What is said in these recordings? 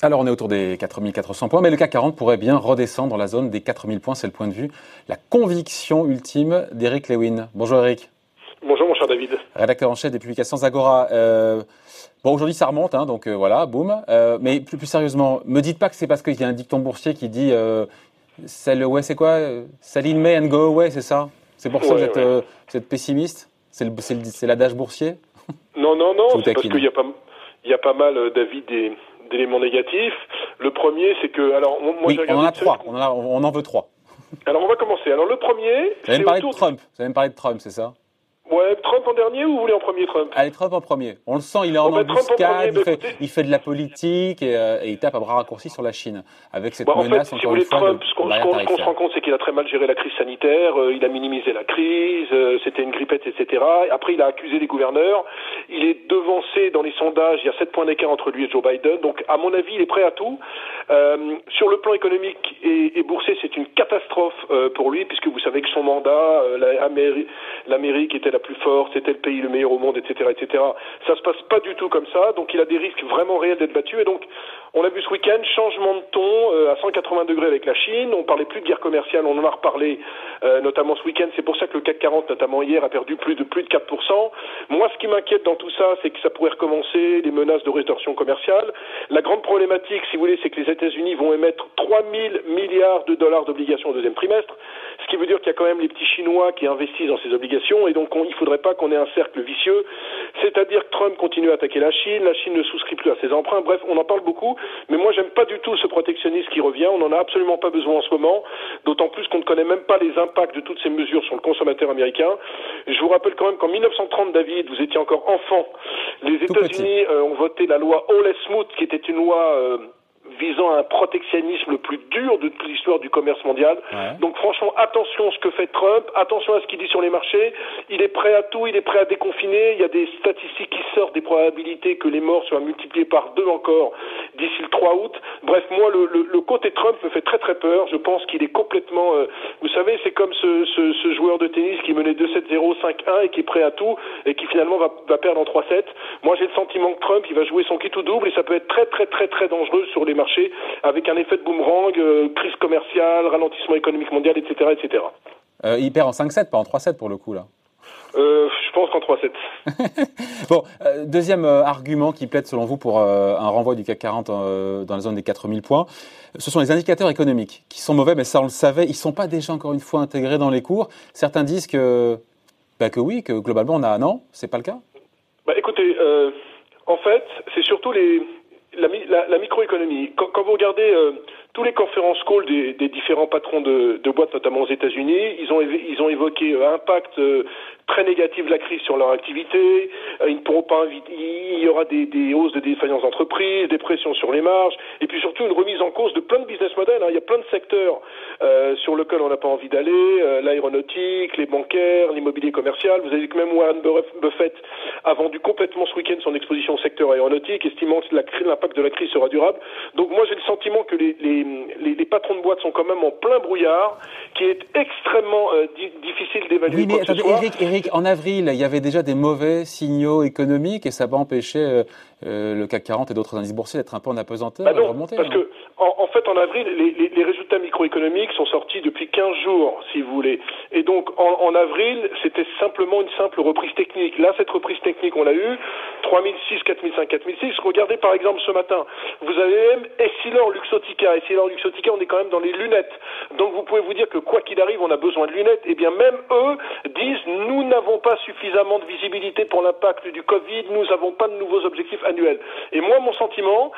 Alors on est autour des 4400 points, mais le CAC 40 pourrait bien redescendre dans la zone des 4000 points, c'est le point de vue, la conviction ultime d'Eric Lewin. Bonjour Eric. Bonjour mon cher David. Rédacteur en chef des publications Zagora. Euh, bon aujourd'hui ça remonte, hein, donc euh, voilà, boum. Euh, mais plus, plus, sérieusement, me dites pas que c'est parce qu'il y a un dicton boursier qui dit c'est ouais c'est quoi? Sell in May and go away, c'est ça? C'est pour ça que vous êtes, pessimiste? C'est l'adage boursier Non, non, non, c'est parce qu'il y, a pas, il y a pas mal d'avis des d'éléments négatifs. Le premier, c'est que, alors, moi, oui, on en a trois. On en, on en veut trois. Alors, on va commencer. Alors, le premier. Vous allez me parler de Trump. Vous allez me parler de Trump, c'est ça? Ouais, Trump en dernier ou vous voulez en premier Trump? Allez, Trump en premier. On le sent, il est en embuscade, il, fait, il fait de la politique et, euh, et, il tape à bras raccourcis sur la Chine avec cette bah, menace en fait, si vous voulez, Trump, ce qu'on se rend compte, c'est qu'il a très mal géré la crise sanitaire, euh, il a minimisé la crise, euh, c'était une grippette, etc. Après, il a accusé les gouverneurs. Il est devancé dans les sondages, il y a 7 points d'écart entre lui et Joe Biden. Donc, à mon avis, il est prêt à tout. Sur le plan économique et, et boursier, c'est une catastrophe pour lui, puisque vous savez que son mandat, l'Amérique était la plus forte, c'était le pays le meilleur au monde, etc., etc. Ça se passe pas du tout comme ça, donc il a des risques vraiment réels d'être battu. Et donc, on a vu ce week-end changement de ton euh, à 180 degrés avec la Chine. On parlait plus de guerre commerciale, on en a reparlé euh, notamment ce week-end. C'est pour ça que le CAC 40, notamment hier, a perdu plus de plus de 4%. Moi, ce qui m'inquiète dans tout ça, c'est que ça pourrait recommencer les menaces de rétorsion commerciale. La grande problématique, si vous voulez, c'est que les États-Unis vont émettre 3 000 milliards de dollars d'obligations au deuxième trimestre, ce qui veut dire qu'il y a quand même les petits Chinois qui investissent dans ces obligations, et donc il ne faudrait pas qu'on ait un cercle vicieux, c'est-à-dire que Trump continue à attaquer la Chine, la Chine ne souscrit plus à ses emprunts. Bref, on en parle beaucoup, mais moi, j'aime pas du tout ce protectionnisme qui revient. On n'en a absolument pas besoin en ce moment, d'autant plus qu'on ne connaît même pas les impacts de toutes ces mesures sur le consommateur américain. Je vous rappelle quand même qu'en 1930, David, vous étiez encore enfant. Les États-Unis euh, ont voté la loi All Smooth, qui était une loi euh, visant à un protectionnisme le plus dur de toute l'histoire du commerce mondial. Donc franchement, attention à ce que fait Trump, attention à ce qu'il dit sur les marchés. Il est prêt à tout, il est prêt à déconfiner. Il y a des statistiques qui sortent des probabilités que les morts soient multipliées par deux encore d'ici le 3 août. Bref, moi, le, le, le, côté Trump me fait très très peur. Je pense qu'il est complètement... Euh, vous savez, c'est comme ce, ce, ce, joueur de tennis qui menait 2-7-0, 5-1 et qui est prêt à tout et qui finalement va, va perdre en 3-7. Moi, j'ai le sentiment que Trump, il va jouer son kit ou double et ça peut être très très très très dangereux sur les marché avec un effet de boomerang, euh, crise commerciale, ralentissement économique mondial, etc. etc. Euh, il perd en 5-7, pas en 3-7 pour le coup là. Euh, je pense qu'en 3-7. bon, deuxième argument qui plaide selon vous pour un renvoi du CAC 40 dans la zone des 4000 points, ce sont les indicateurs économiques qui sont mauvais, mais ça on le savait, ils ne sont pas déjà encore une fois intégrés dans les cours. Certains disent que, bah, que oui, que globalement on a un an, c'est pas le cas bah, Écoutez, en fait, c'est surtout les, la, la, la microéconomie. Quand, quand, vous regardez euh, tous les conférences calls des, des différents patrons de, de, boîtes, notamment aux États-Unis, ils ont, ils ont évoqué euh, impact euh, très négatif de la crise sur leur activité. Euh, ils ne pourront pas il y aura des, des hausses de défaillance d'entreprise, des pressions sur les marges, et puis surtout une remise en cause de plein de business models. Hein. Il y a plein de secteurs euh, sur lesquels on n'a pas envie d'aller l'aéronautique, les bancaires, l'immobilier commercial. Vous avez que même Warren Buffett a vendu complètement ce week-end son exposition au secteur aéronautique, estimant que l'impact de la crise sera durable. Donc moi j'ai le sentiment que les, les les, les, patrons de boîte sont quand même en plein brouillard, qui est extrêmement euh, difficile d'évaluer. Oui, mais attendez, Eric, Eric, en avril, il y avait déjà des mauvais signaux économiques et ça va empêcher euh, euh, le CAC 40 et d'autres indices boursiers d'être un peu en apesanteur, bah de remonter. Parce hein. que, en, en, fait, en avril, les, les, les, résultats microéconomiques sont sortis depuis 15 jours, si vous voulez. Et donc, en, en avril, c'était simplement une simple reprise technique. Là, cette reprise technique, on l'a eu, 3006, 4005, 4006. Regardez, par exemple, ce matin, vous avez même Essilor Luxotica. Essilor Luxotica, on est quand même dans les lunettes. Donc, vous pouvez vous dire que quoi qu'il arrive, on a besoin de lunettes. Eh bien, même eux disent, nous n'avons pas suffisamment de visibilité pour l'impact du Covid, nous n'avons pas de nouveaux objectifs et moi, mon sentiment,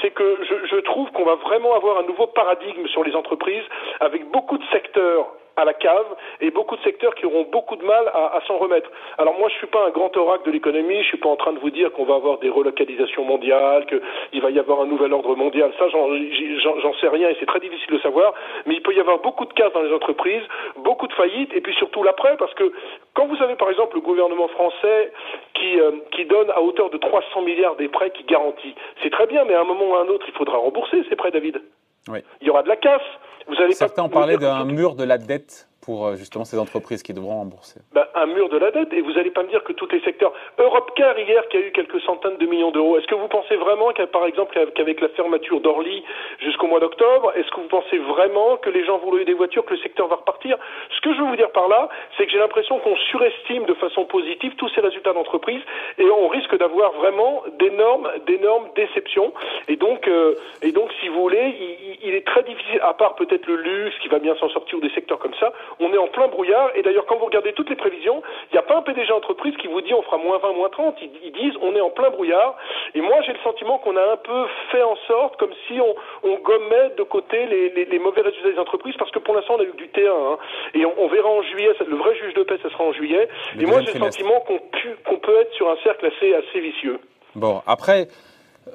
c'est que je, je trouve qu'on va vraiment avoir un nouveau paradigme sur les entreprises avec beaucoup de secteurs à la cave et beaucoup de secteurs qui auront beaucoup de mal à, à s'en remettre. Alors moi, je suis pas un grand oracle de l'économie, je suis pas en train de vous dire qu'on va avoir des relocalisations mondiales, qu'il va y avoir un nouvel ordre mondial. Ça, j'en sais rien et c'est très difficile de savoir. Mais il peut y avoir beaucoup de cases dans les entreprises, beaucoup de faillites et puis surtout l'après, parce que quand vous avez par exemple le gouvernement français qui, euh, qui donne à hauteur de 300 milliards des prêts qui garantit, c'est très bien, mais à un moment ou à un autre, il faudra rembourser ces prêts, David. Oui. Il y aura de la casse. Vous Certains ont parlé d'un mur de la dette pour euh, justement ces entreprises qui devront rembourser ben, Un mur de la dette. Et vous n'allez pas me dire que tous les secteurs. Europcar hier qui a eu quelques centaines de millions d'euros. Est-ce que vous pensez vraiment par exemple qu'avec la fermeture d'Orly jusqu'au mois d'octobre, est-ce que vous pensez vraiment que les gens vont louer des voitures, que le secteur va repartir? Ce que je veux vous dire par là, c'est que j'ai l'impression qu'on surestime de façon positive tous ces résultats d'entreprise et on risque d'avoir vraiment d'énormes, d'énormes déceptions. Et donc, euh, et donc, si vous voulez, il, il est très difficile, à part peut-être le luxe qui va bien s'en sortir ou des secteurs comme ça, on est en plein brouillard. Et d'ailleurs, quand vous regardez toutes les prévisions, il n'y a pas un PDG entreprise qui vous dit on fera moins 20, moins 30. Ils, disent on est en plein brouillard. Et moi, j'ai le sentiment qu'on a un peu fait en sorte, comme si on, on gommait de côté les, les, mauvais résultats des entreprises, parce que pour l'instant, on a eu du T1. Hein. et on, verra en juillet, le vrai juge de paix, ce sera en juillet. et moi, j'ai le sentiment qu'on qu'on peut être sur un cercle assez, assez vicieux. Bon, après,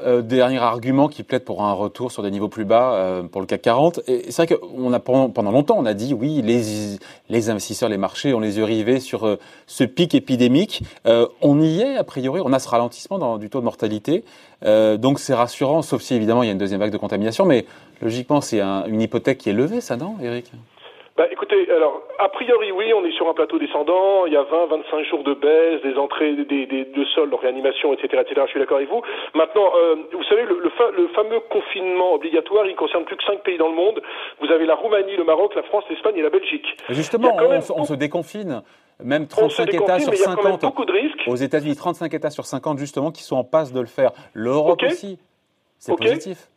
euh, dernier argument qui plaide pour un retour sur des niveaux plus bas euh, pour le CAC 40. Et c'est vrai qu'on a pendant, longtemps on a dit oui les les investisseurs, les marchés ont les yeux rivés sur euh, ce pic épidémique. on y est a priori, on a ce ralentissement dans, du taux de mortalité. donc c'est rassurant, sauf si évidemment il y a une deuxième vague de contamination. Mais logiquement c'est une hypothèque qui est levée, ça non, Eric bah, écoutez, alors, a priori, oui, on est sur un plateau descendant. Il y a 20, 25 jours de baisse, des entrées des, des, de sol, de réanimation, etc., etc. Je suis d'accord avec vous. Maintenant, euh, vous savez, le, le, fameux confinement obligatoire, il concerne plus que 5 pays dans le monde. Vous avez la Roumanie, le Maroc, la France, l'Espagne et la Belgique. Justement, on, se déconfine. Même 35 États sur 50. beaucoup de risques. Aux États-Unis, 35 États sur 50 justement qui sont en passe de le faire. L'Europe aussi. C'est positif.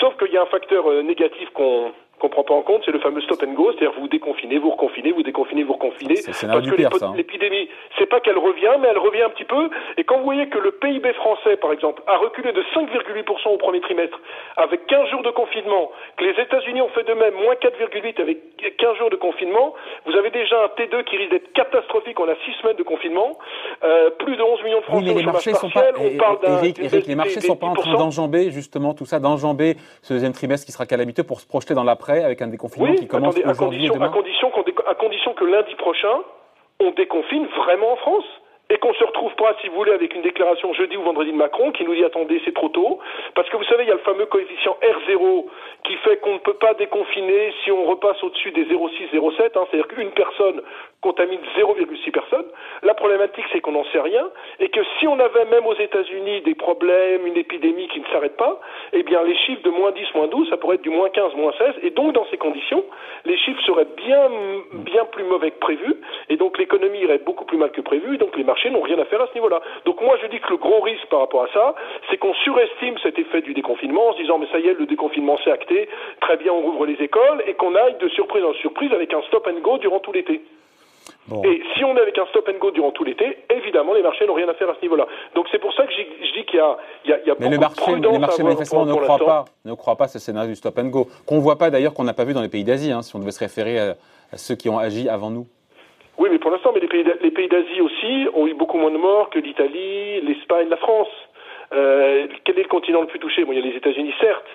Sauf qu'il y a un facteur euh, négatif qu'on qu'on prend pas en compte, c'est le fameux stop and go, c'est-à-dire vous déconfinez, vous reconfinez, vous déconfinez, vous reconfinez. C'est parce que hein. l'épidémie, c'est pas qu'elle revient, mais elle revient un petit peu. Et quand vous voyez que le PIB français, par exemple, a reculé de 5,8% au premier trimestre, avec 15 jours de confinement, que les États-Unis ont fait de même, moins 4,8 avec 15 jours de confinement, vous avez déjà un T2 qui risque d'être catastrophique. On a 6 semaines de confinement, euh, plus de 11 millions de Français oui, mais les marchés sont pas, on parle Eric, Eric, les marchés sont pas en train d'enjamber justement tout ça, d'enjamber ce deuxième trimestre qui sera calamiteux pour se projeter dans l'après avec un déconfinement qui commence aujourd'hui à condition, à condition que lundi prochain, on déconfine vraiment en France et qu'on se retrouve pas, si vous voulez, avec une déclaration jeudi ou vendredi de Macron qui nous dit attendez, c'est trop tôt, parce que vous savez, il y a le fameux coefficient R0 qui fait qu'on ne peut pas déconfiner si on repasse au-dessus des 0,6, 0,7, hein, c'est-à-dire qu'une personne contamine 0,6 personnes. La problématique, c'est qu'on n'en sait rien, et que si on avait même aux États-Unis des problèmes, une épidémie qui ne s'arrête pas, eh bien les chiffres de moins 10, moins 12, ça pourrait être du moins 15, moins 16, et donc dans ces conditions, les chiffres seraient bien, bien plus mauvais que prévu, et donc l'économie irait beaucoup plus mal que prévu, et donc les n'ont rien à faire à ce niveau-là. Donc moi je dis que le gros risque par rapport à ça, c'est qu'on surestime cet effet du déconfinement en se disant mais ça y est, le déconfinement c'est acté, très bien on rouvre les écoles, et qu'on aille de surprise en surprise avec un stop and go durant tout l'été. Et si on est avec un stop and go durant tout l'été, évidemment, les marchés n'ont rien à faire à ce niveau-là. Donc c'est pour ça que je dis qu'il y a, il y a, il y a mais le marché, les marchés manifestement ne croient pas, ne croient pas ce scénario du stop and go, qu'on voit pas d'ailleurs, qu'on n'a pas vu dans les pays d'Asie, hein, si on devait se référer à, ceux qui ont agi avant nous. Oui, mais pour l'instant, mais les pays, d'Asie aussi ont eu beaucoup moins de morts que l'Italie, l'Espagne, la France. Euh, quel est le continent le plus touché? Bon, il y a les États-Unis, certes,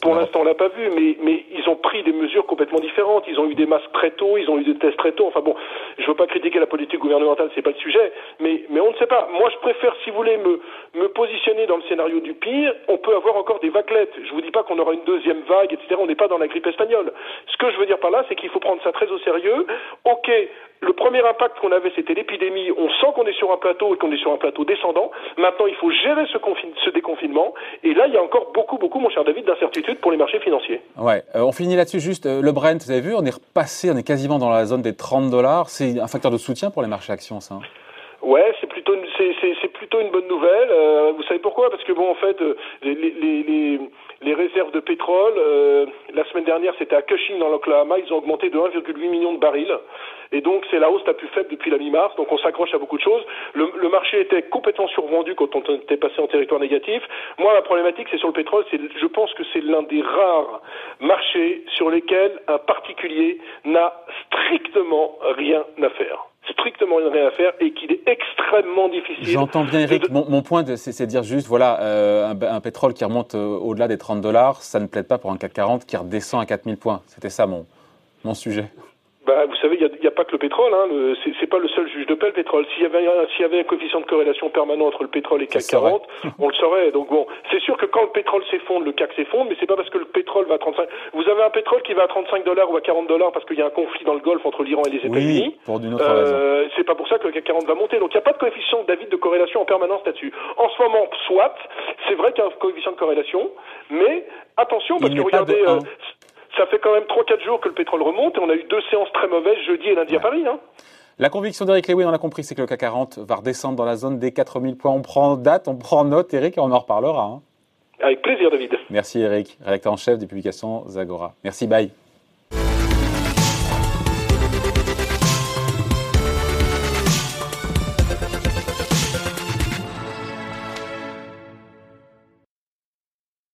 pour l'instant, on l'a pas vu, mais, mais ils ont pris des mesures complètement différentes. Ils ont eu des masques très tôt, ils ont eu des tests très tôt. Enfin bon, je veux pas critiquer la politique gouvernementale, c'est pas le sujet, mais, mais on ne sait pas. Moi, je préfère, si vous voulez, me, me positionner dans le scénario du pire. On peut avoir encore des vaguelettes. Je vous dis pas qu'on aura une deuxième vague, etc. On n'est pas dans la grippe espagnole. Ce que je veux dire par là, c'est qu'il faut prendre ça très au sérieux. Ok, le premier impact qu'on avait, c'était l'épidémie. On sent qu'on est sur un plateau et qu'on est sur un plateau descendant. Maintenant, il faut gérer ce, ce déconfinement. Et là, il y a encore beaucoup, beaucoup, mon cher David, d'incertitudes pour les marchés financiers. Ouais. Euh, on finit là-dessus juste. Euh, le Brent, vous avez vu, on est repassé, on est quasiment dans la zone des 30 dollars. C'est un facteur de soutien pour les marchés actions, ça. Hein? Ouais, c'est plutôt c'est plutôt une bonne nouvelle. Euh, vous savez pourquoi? Parce que bon, en fait, les, les, les, les réserves de pétrole, euh, la semaine dernière, c'était à Cushing dans l'Oklahoma, ils ont augmenté de 1,8 million de barils. Et donc, c'est la hausse la plus faible depuis la mi-mars. Donc, on s'accroche à beaucoup de choses. Le, le, marché était complètement survendu quand on était passé en territoire négatif. Moi, la problématique, c'est sur le pétrole. C'est, je pense que c'est l'un des rares marchés sur lesquels un particulier n'a strictement rien à faire strictement rien à faire et qu'il est extrêmement difficile. J'entends bien, Eric. Mon, point, c'est de dire juste, voilà, euh, un, pétrole qui remonte euh, au-delà des 30 dollars, ça ne plaide pas pour un CAC 40 qui redescend à 4000 points. C'était ça mon, mon sujet. Bah, vous savez, il n'y a, pas que le pétrole. Hein, c'est pas le seul juge de paix, le pétrole. S'il y avait s'il y avait un coefficient de corrélation permanent entre le pétrole et le CAC 40, on le saurait. Donc bon, c'est sûr que quand le pétrole s'effondre, le CAC s'effondre, mais c'est pas parce que le pétrole va à 35. Vous avez un pétrole qui va à 35 dollars ou à 40 dollars parce qu'il y a un conflit dans le Golfe entre l'Iran et les États-Unis. Oui, pour d'une autre euh, C'est pas pour ça que le CAC 40 va monter. Donc il n'y a pas de coefficient David de corrélation en permanence là-dessus. En ce moment, soit, c'est vrai qu'il y a un coefficient de corrélation, mais attention parce que regardez. Ça fait quand même 3-4 jours que le pétrole remonte et on a eu deux séances très mauvaises jeudi et lundi à Paris. Hein. La conviction d'Eric Lewin, on a compris, c'est que le CAC 40 va redescendre dans la zone des 4000 points. On prend date, on prend note, Eric, et on en reparlera. Hein. Avec plaisir, David. Merci, Eric, rédacteur en chef des publications Zagora. Merci, bye.